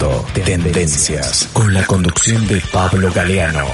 Tendencias con la conducción de Pablo Galeano.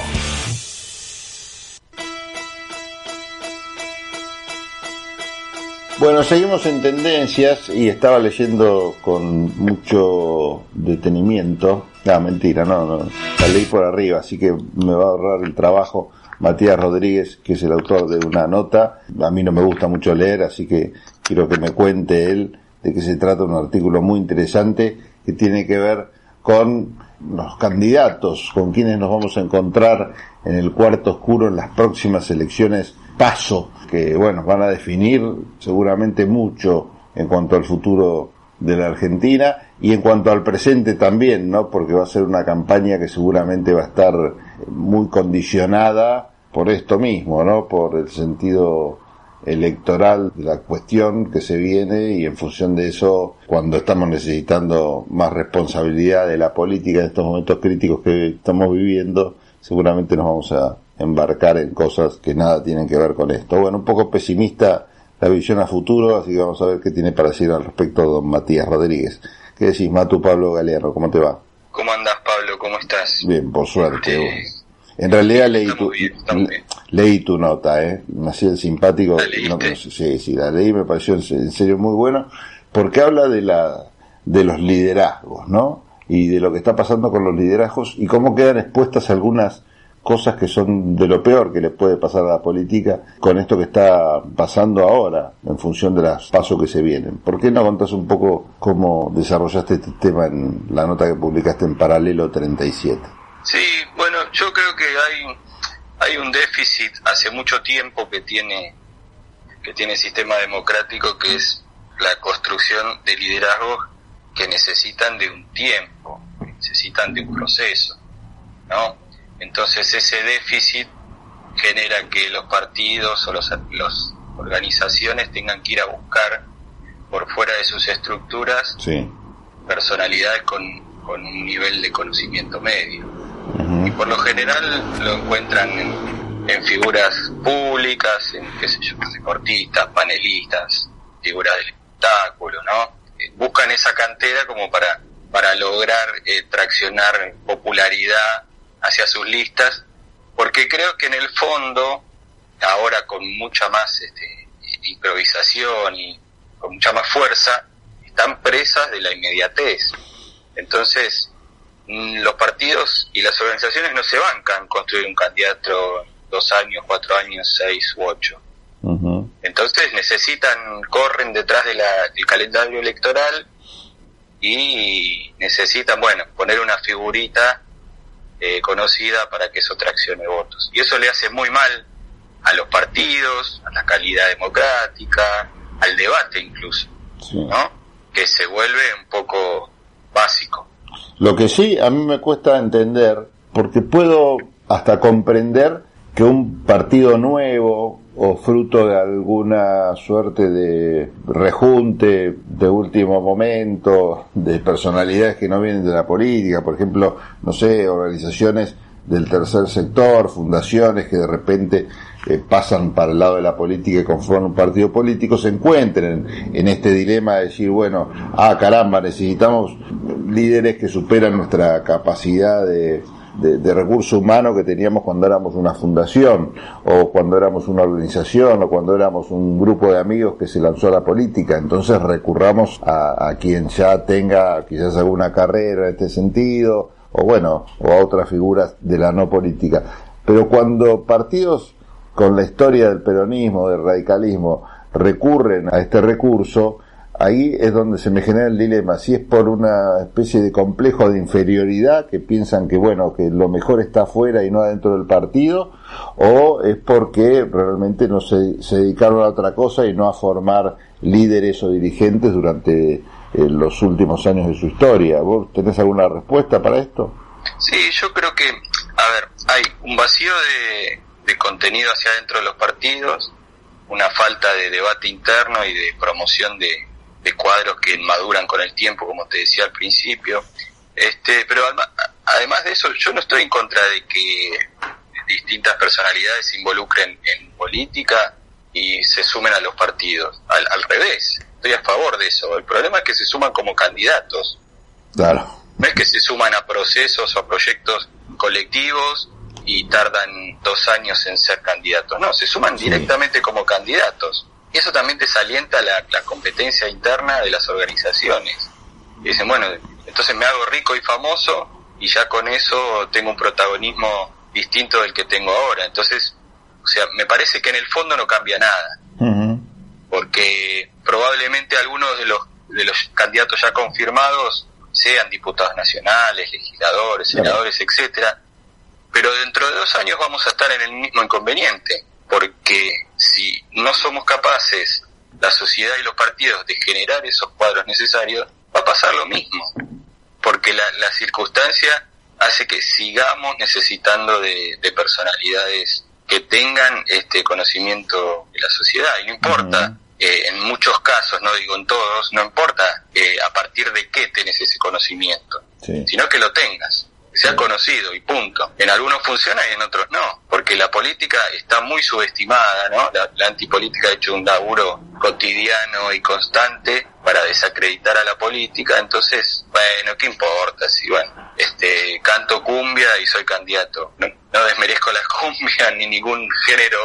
Bueno, seguimos en tendencias y estaba leyendo con mucho detenimiento. Ah, mentira, no, no. La leí por arriba, así que me va a ahorrar el trabajo. Matías Rodríguez, que es el autor de una nota. A mí no me gusta mucho leer, así que quiero que me cuente él de qué se trata un artículo muy interesante que tiene que ver con los candidatos, con quienes nos vamos a encontrar en el cuarto oscuro en las próximas elecciones paso, que bueno, van a definir seguramente mucho en cuanto al futuro de la Argentina y en cuanto al presente también, ¿no? Porque va a ser una campaña que seguramente va a estar muy condicionada por esto mismo, ¿no? Por el sentido electoral de la cuestión que se viene y en función de eso, cuando estamos necesitando más responsabilidad de la política en estos momentos críticos que estamos viviendo, seguramente nos vamos a embarcar en cosas que nada tienen que ver con esto. Bueno, un poco pesimista la visión a futuro, así que vamos a ver qué tiene para decir al respecto don Matías Rodríguez. ¿Qué decís, Matu Pablo Galeano? ¿Cómo te va? ¿Cómo andás, Pablo? ¿Cómo estás? Bien, por suerte. En realidad leí tu, leí tu nota, ¿eh? Me hacía el simpático. No, sí, sí, la leí, me pareció en serio muy bueno, porque habla de la de los liderazgos, ¿no? Y de lo que está pasando con los liderazgos y cómo quedan expuestas algunas cosas que son de lo peor que le puede pasar a la política con esto que está pasando ahora en función de las pasos que se vienen. ¿Por qué no contás un poco cómo desarrollaste este tema en la nota que publicaste en Paralelo 37? Sí, bueno, yo creo que hay, hay un déficit hace mucho tiempo que tiene, que tiene el sistema democrático que es la construcción de liderazgos que necesitan de un tiempo, necesitan de un proceso, ¿no? Entonces ese déficit genera que los partidos o las los organizaciones tengan que ir a buscar por fuera de sus estructuras personalidades con, un nivel de conocimiento medio. Y por lo general lo encuentran en, figuras públicas, en qué sé yo, deportistas, panelistas, figuras del espectáculo, ¿no? Eh, buscan esa cantera como para, para lograr eh, traccionar popularidad hacia sus listas, porque creo que en el fondo, ahora con mucha más este, improvisación y con mucha más fuerza, están presas de la inmediatez. Entonces, los partidos y las organizaciones no se bancan construir un candidato dos años, cuatro años, seis u ocho. Entonces necesitan, corren detrás de la, del calendario electoral y necesitan, bueno, poner una figurita eh, conocida para que eso traccione votos. Y eso le hace muy mal a los partidos, a la calidad democrática, al debate incluso, ¿no? Que se vuelve un poco básico. Lo que sí a mí me cuesta entender, porque puedo hasta comprender que un partido nuevo o fruto de alguna suerte de rejunte de último momento, de personalidades que no vienen de la política, por ejemplo, no sé, organizaciones del tercer sector, fundaciones que de repente eh, pasan para el lado de la política y conforman un partido político, se encuentren en este dilema de decir, bueno, ah, caramba, necesitamos líderes que superan nuestra capacidad de, de, recurso humano que teníamos cuando éramos una fundación, o cuando éramos una organización, o cuando éramos un grupo de amigos que se lanzó a la política. Entonces recurramos a, quien ya tenga quizás alguna carrera en este sentido, o bueno, o a otras figuras de la no política. Pero cuando partidos con la historia del peronismo, del radicalismo, recurren a este recurso, ahí es donde se me genera el dilema, si es por una especie de complejo de inferioridad, que piensan que bueno, que lo mejor está afuera y no adentro del partido, o es porque realmente no se, dedicaron a otra cosa y no a formar líderes o dirigentes durante eh, los últimos años de su historia. ¿Vos tenés alguna respuesta para esto? Sí, yo creo que, a ver, hay un vacío de, de contenido hacia adentro de los partidos, una falta de debate interno y de promoción de, de cuadros que maduran con el tiempo, como te decía al principio. Este, pero además de eso, yo no estoy en contra de que distintas personalidades se involucren en política y se sumen a los partidos. Al, revés, estoy a favor de eso. El problema es que se suman como candidatos. Claro. No es que se suman a procesos o a proyectos colectivos y tardan dos años en ser candidatos. No, se suman directamente como candidatos. Y eso también desalienta la, la competencia interna de las organizaciones. Y dicen, bueno, entonces me hago rico y famoso y ya con eso tengo un protagonismo distinto del que tengo ahora. Entonces, o sea, me parece que en el fondo no cambia nada. Porque probablemente algunos de los, de los candidatos ya confirmados sean diputados nacionales, legisladores, senadores, etcétera, pero dentro de dos años vamos a estar en el mismo inconveniente, porque si no somos capaces, la sociedad y los partidos, de generar esos cuadros necesarios, va a pasar lo mismo, porque la, la circunstancia hace que sigamos necesitando de, personalidades que tengan este conocimiento de la sociedad, y no importa. Eh, en muchos casos, no digo en todos, no importa eh, a partir de qué tenés ese conocimiento, sino que lo tengas, sea conocido y punto. En algunos funciona y en otros no, porque la política está muy subestimada, ¿no? La, antipolítica ha hecho un laburo cotidiano y constante para desacreditar a la política, entonces, bueno, ¿qué importa? Si, bueno, este, canto cumbia y soy candidato. No, no desmerezco la cumbia ni ningún género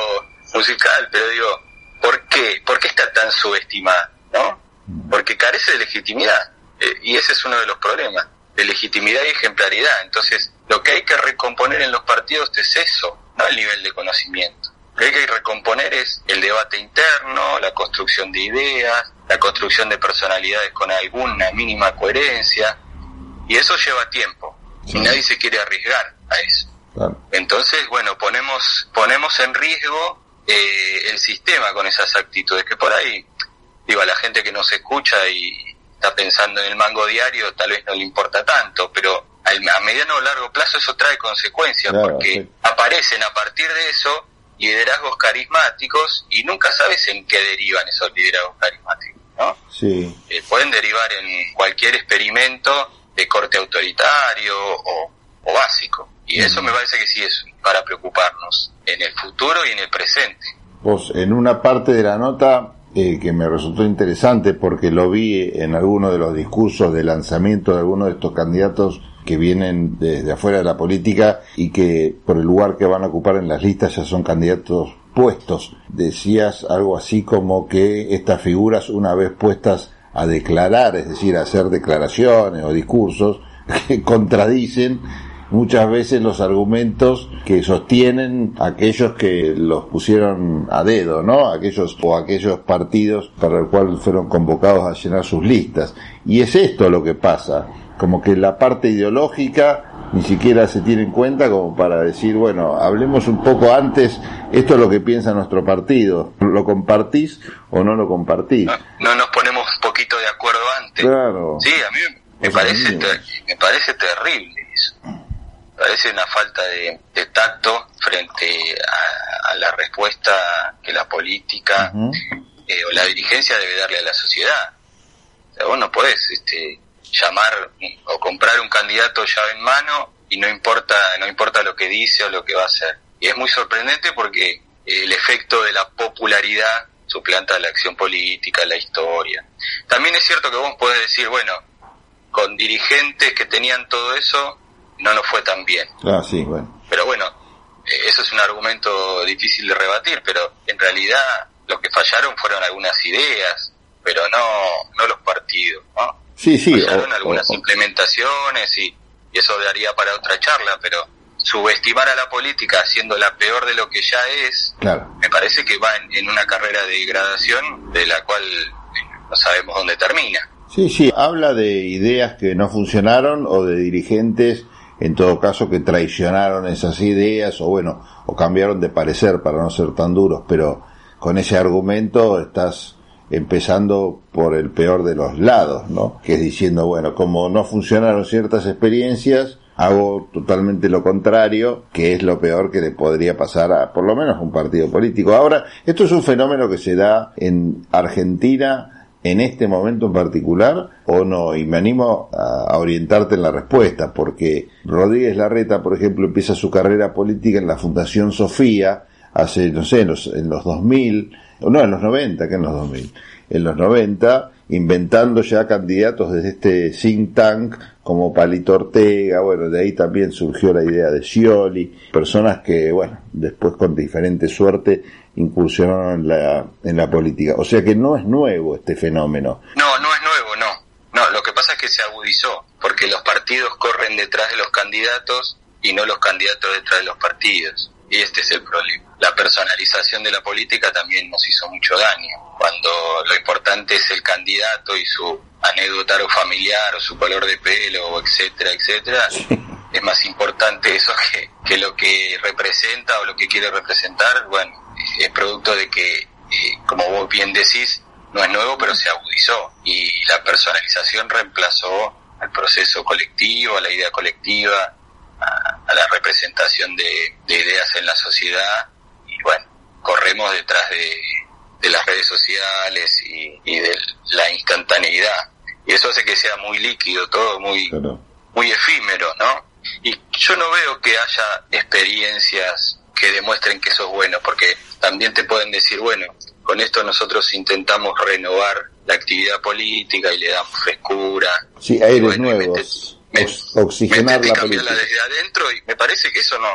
musical, pero digo, ¿Por qué? ¿Por qué está tan subestimada? ¿No? Porque carece de legitimidad. Eh, y ese es uno de los problemas, de legitimidad y ejemplaridad. Entonces, lo que hay que recomponer en los partidos es eso, no el nivel de conocimiento. Lo que hay que recomponer es el debate interno, la construcción de ideas, la construcción de personalidades con alguna mínima coherencia. Y eso lleva tiempo. Y nadie se quiere arriesgar a eso. Entonces, bueno, ponemos, ponemos en riesgo eh, el sistema con esas actitudes, que por ahí, digo, a la gente que no se escucha y está pensando en el mango diario, tal vez no le importa tanto, pero a mediano o largo plazo eso trae consecuencias, porque aparecen a partir de eso liderazgos carismáticos y nunca sabes en qué derivan esos liderazgos carismáticos, ¿no? Sí. Eh, pueden derivar en cualquier experimento de corte autoritario o, o básico. Y eso me parece que sí es para preocuparnos en el futuro y en el presente. Vos, en una parte de la nota eh, que me resultó interesante porque lo vi en alguno de los discursos de lanzamiento de algunos de estos candidatos que vienen desde afuera de la política y que por el lugar que van a ocupar en las listas ya son candidatos puestos. Decías algo así como que estas figuras una vez puestas a declarar, es decir, a hacer declaraciones o discursos, que contradicen muchas veces los argumentos que sostienen aquellos que los pusieron a dedo, ¿no? Aquellos o aquellos partidos para el cual fueron convocados a llenar sus listas. Y es esto lo que pasa, como que la parte ideológica ni siquiera se tiene en cuenta como para decir, bueno, hablemos un poco antes, esto es lo que piensa nuestro partido, ¿lo compartís o no lo compartís? No, nos ponemos un poquito de acuerdo antes. Claro. Sí, a mí me, parece, me parece terrible eso parece una falta de, tacto frente a, la respuesta que la política eh, o la dirigencia debe darle a la sociedad. O sea, vos no podés este, llamar o comprar un candidato llave en mano y no importa, no importa lo que dice o lo que va a hacer. Y es muy sorprendente porque el efecto de la popularidad suplanta la acción política, la historia. También es cierto que vos podés decir, bueno, con dirigentes que tenían todo eso, no nos fue tan bien. Ah, sí, bueno. Pero bueno, eh, eso es un argumento difícil de rebatir, pero en realidad lo que fallaron fueron algunas ideas, pero no, no los partidos, ¿no? Sí, sí. Fallaron algunas implementaciones y, eso daría para otra charla, pero subestimar a la política siendo la peor de lo que ya es, claro. me parece que va en, en una carrera de degradación de la cual no sabemos dónde termina. Sí, sí, habla de ideas que no funcionaron o de dirigentes en todo caso que traicionaron esas ideas o bueno, o cambiaron de parecer para no ser tan duros, pero con ese argumento estás empezando por el peor de los lados, ¿no? Que es diciendo, bueno, como no funcionaron ciertas experiencias, hago totalmente lo contrario, que es lo peor que le podría pasar a por lo menos un partido político. Ahora, esto es un fenómeno que se da en Argentina en este momento en particular o no? Y me animo a, orientarte en la respuesta, porque Rodríguez Larreta, por ejemplo, empieza su carrera política en la Fundación Sofía hace, no sé, en los, en los 2000, no, en los 90, que en los 2000, en los 90, inventando ya candidatos desde este think tank como Palito Ortega, bueno, de ahí también surgió la idea de Scioli, personas que, bueno, después con diferente suerte incursionaron en la, en la política. O sea que no es nuevo este fenómeno. No, no es nuevo, no. No, lo que pasa es que se agudizó, porque los partidos corren detrás de los candidatos y no los candidatos detrás de los partidos. Y este es el problema. La personalización de la política también nos hizo mucho daño. Cuando lo importante es el candidato y su anécdota o familiar o su color de pelo, etcétera, etcétera, es más importante eso que, que lo que representa o lo que quiere representar. Bueno, es producto de que, eh, como vos bien decís, no es nuevo, pero se agudizó. Y la personalización reemplazó al proceso colectivo, a la idea colectiva, a, la representación de, ideas en la sociedad y bueno, corremos detrás de, las redes sociales y, de la instantaneidad. Y eso hace que sea muy líquido todo, muy, muy efímero, ¿no? Y yo no veo que haya experiencias que demuestren que eso es bueno, porque también te pueden decir, bueno, con esto nosotros intentamos renovar la actividad política y le damos frescura. Sí, aires nuevos oxigenar la política. desde adentro y me parece que eso no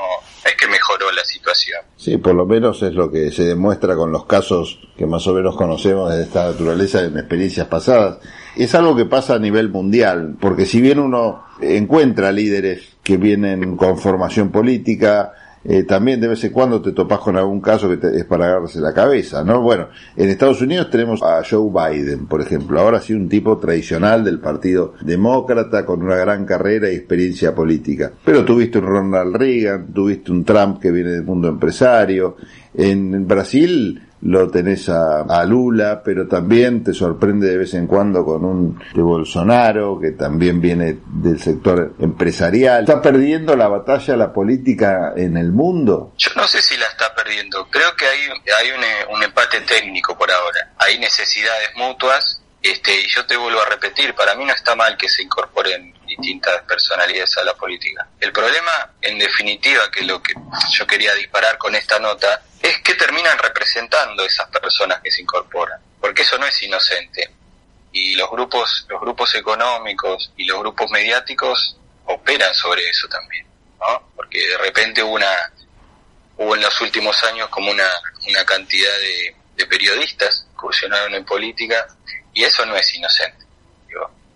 es que mejoró la situación. Sí, por lo menos es lo que se demuestra con los casos que más o menos conocemos de esta naturaleza en experiencias pasadas. Es algo que pasa a nivel mundial, porque si bien uno encuentra líderes que vienen con formación política, eh, también de vez en cuando te topas con algún caso que es para agarrarse la cabeza, ¿no? Bueno, en Estados Unidos tenemos a Joe Biden, por ejemplo, ahora sí un tipo tradicional del Partido Demócrata con una gran carrera y experiencia política. Pero tuviste un Ronald Reagan, tuviste un Trump que viene del mundo empresario. En Brasil lo tenés a, Lula, pero también te sorprende de vez en cuando con un de Bolsonaro, que también viene del sector empresarial. ¿Está perdiendo la batalla la política en el mundo? Yo no sé si la está perdiendo. Creo que hay, hay un, un empate técnico por ahora. Hay necesidades mutuas este, y yo te vuelvo a repetir, para mí no está mal que se incorporen distintas personalidades a la política. El problema, en definitiva, que lo que yo quería disparar con esta nota, es que terminan representando esas personas que se incorporan, porque eso no es inocente. Y los grupos, los grupos económicos y los grupos mediáticos operan sobre eso también, ¿no? Porque de repente hubo una, hubo en los últimos años como una, cantidad de, periodistas que incursionaron en política y eso no es inocente.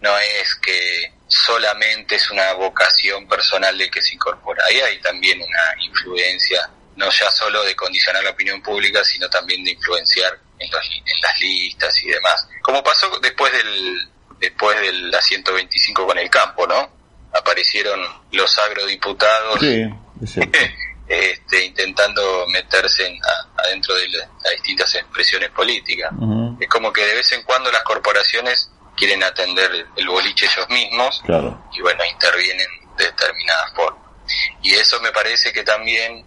no es que solamente es una vocación personal de que se incorpora. Ahí hay también una influencia no ya solo de condicionar la opinión pública, sino también de influenciar en, en las listas y demás. Como pasó después del después del la 125 con el campo, ¿no? Aparecieron los agrodiputados este, intentando meterse en, adentro de las distintas expresiones políticas. Es como que de vez en cuando las corporaciones quieren atender el boliche ellos mismos y bueno, intervienen de determinadas formas. Y eso me parece que también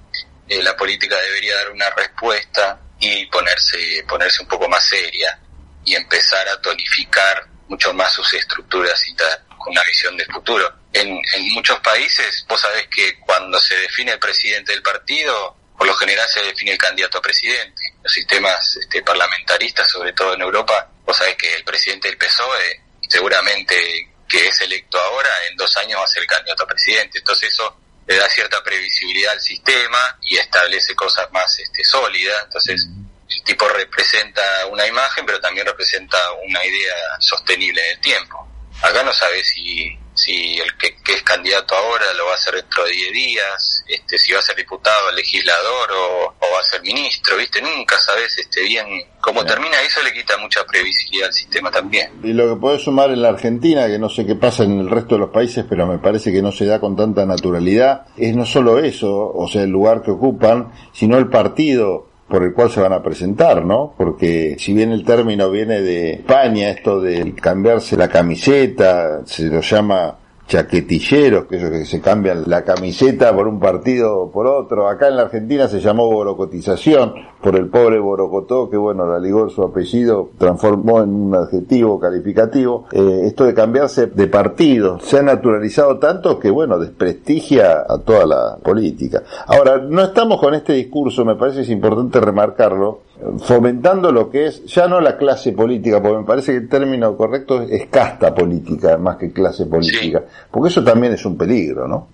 eh, la política debería dar una respuesta y ponerse, ponerse un poco más seria y empezar a tonificar mucho más sus estructuras y con una visión de futuro. En, en muchos países, vos sabés que cuando se define el presidente del partido, por lo general se define el candidato a presidente. Los sistemas este, parlamentaristas, sobre todo en Europa, vos sabés que el presidente del PSOE, seguramente que es electo ahora, en dos años va a ser el candidato a presidente. Entonces eso le da cierta previsibilidad al sistema y establece cosas más este, sólidas. Entonces, el tipo representa una imagen, pero también representa una idea sostenible en el tiempo. Acá no sabe si si el que, es candidato ahora lo va a hacer dentro de 10 días, este, si va a ser diputado, legislador o, va a ser ministro, ¿viste? Nunca sabes este, bien cómo termina, eso le quita mucha previsibilidad al sistema también. Y lo que puede sumar en la Argentina, que no sé qué pasa en el resto de los países, pero me parece que no se da con tanta naturalidad, es no solo eso, o sea, el lugar que ocupan, sino el partido por el cual se van a presentar, ¿no? Porque si bien el término viene de España, esto de cambiarse la camiseta, se lo llama chaquetilleros, que ellos que se cambian la camiseta por un partido o por otro. Acá en la Argentina se llamó borocotización por el pobre Borocotó, que bueno, la ligó su apellido, transformó en un adjetivo calificativo. Eh, esto de cambiarse de partido se ha naturalizado tanto que bueno, desprestigia a toda la política. Ahora, no estamos con este discurso, me parece es importante remarcarlo, fomentando lo que es ya no la clase política, porque me parece que el término correcto es casta política más que clase política, porque eso también es un peligro, ¿no?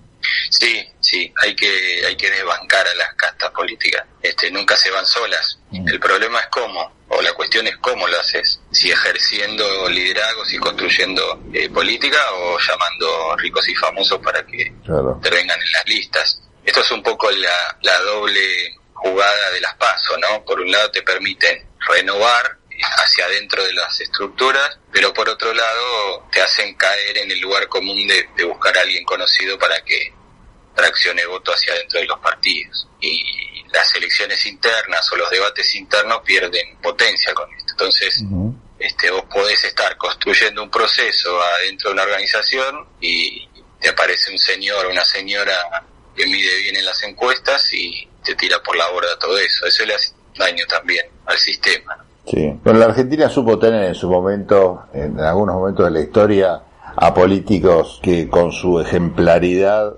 Sí, sí, hay que hay que desbancar a las castas políticas. Este, nunca se van solas. Mm. El problema es cómo, o la cuestión es cómo lo haces. Si ejerciendo liderazgos y construyendo eh, política o llamando ricos y famosos para que intervengan en las listas. Esto es un poco la, la doble jugada de las pasos, ¿no? Por un lado te permiten renovar hacia adentro de las estructuras, pero por otro lado te hacen caer en el lugar común de, de buscar a alguien conocido para que traccione voto hacia adentro de los partidos. Y las elecciones internas o los debates internos pierden potencia con esto. Entonces, este, vos podés estar construyendo un proceso adentro de una organización y te aparece un señor o una señora que mide bien en las encuestas y te tira por la borda todo eso. Eso le hace daño también al sistema. Sí. Bueno, la Argentina supo tener en su momento, en algunos momentos de la historia, a políticos que con su ejemplaridad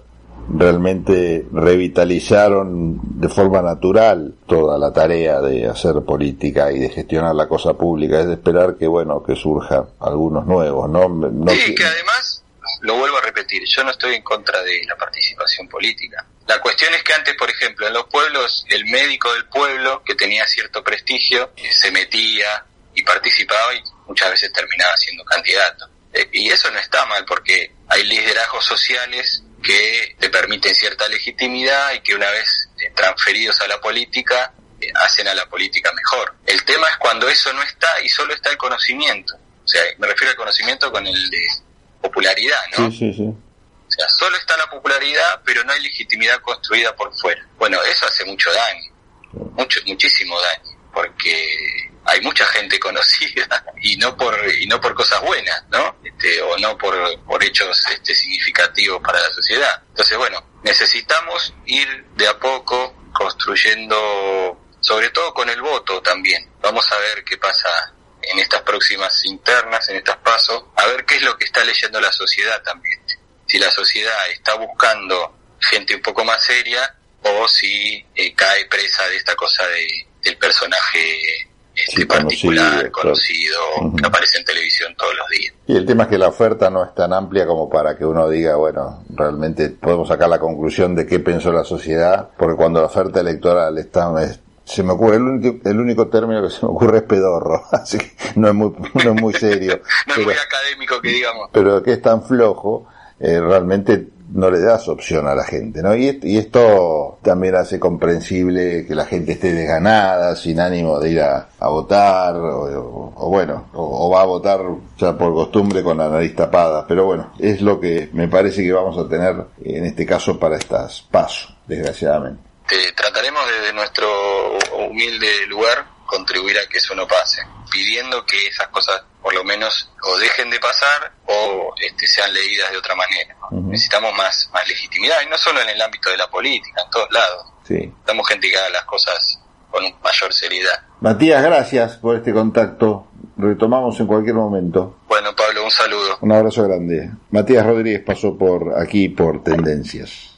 realmente revitalizaron de forma natural toda la tarea de hacer política y de gestionar la cosa pública, es de esperar que bueno, que surjan algunos nuevos, ¿no? no sí, que además, lo vuelvo a repetir, yo no estoy en contra de la participación política. La cuestión es que antes, por ejemplo, en los pueblos, el médico del pueblo, que tenía cierto prestigio, se metía y participaba y muchas veces terminaba siendo candidato. Eh, y eso no está mal porque hay liderazgos sociales que te permiten cierta legitimidad y que una vez eh, transferidos a la política eh, hacen a la política mejor. El tema es cuando eso no está y solo está el conocimiento. O sea, me refiero al conocimiento con el de popularidad, ¿no? Sí, sí, sí. O sea, solo está la popularidad, pero no hay legitimidad construida por fuera. Bueno, eso hace mucho daño, mucho, muchísimo daño, porque hay mucha gente conocida y no por y no por cosas buenas, ¿no? Este, o no por, por hechos este, significativos para la sociedad. Entonces, bueno, necesitamos ir de a poco construyendo, sobre todo con el voto también. Vamos a ver qué pasa en estas próximas internas, en estas pasos, a ver qué es lo que está leyendo la sociedad también. Si la sociedad está buscando gente un poco más seria o si eh, cae presa de esta cosa de, del personaje este particular, conocido, que aparece en televisión todos los días. Y el tema es que la oferta no es tan amplia como para que uno diga, bueno, realmente podemos sacar la conclusión de qué pensó la sociedad, porque cuando la oferta electoral está... se me ocurre, el único, el único término que se me ocurre es pedorro, así que no es muy, no es muy serio. no es muy académico que digamos. Pero que es tan flojo, eh, realmente no le das opción a la gente, ¿no? Y, esto también hace comprensible que la gente esté desganada, sin ánimo de ir a, votar, o, bueno, o, va a votar ya por costumbre con la nariz tapada, pero bueno, es lo que me parece que vamos a tener en este caso para estas pasos, desgraciadamente. trataremos desde nuestro humilde lugar contribuir a que eso no pase, pidiendo que esas cosas por lo menos o dejen de pasar o este, sean leídas de otra manera. Necesitamos más, más legitimidad, y no solo en el ámbito de la política, en todos lados. Sí. Necesitamos gente que haga las cosas con mayor seriedad. Matías, gracias por este contacto. Retomamos en cualquier momento. Bueno, Pablo, un saludo. Un abrazo grande. Matías Rodríguez pasó por aquí por Tendencias.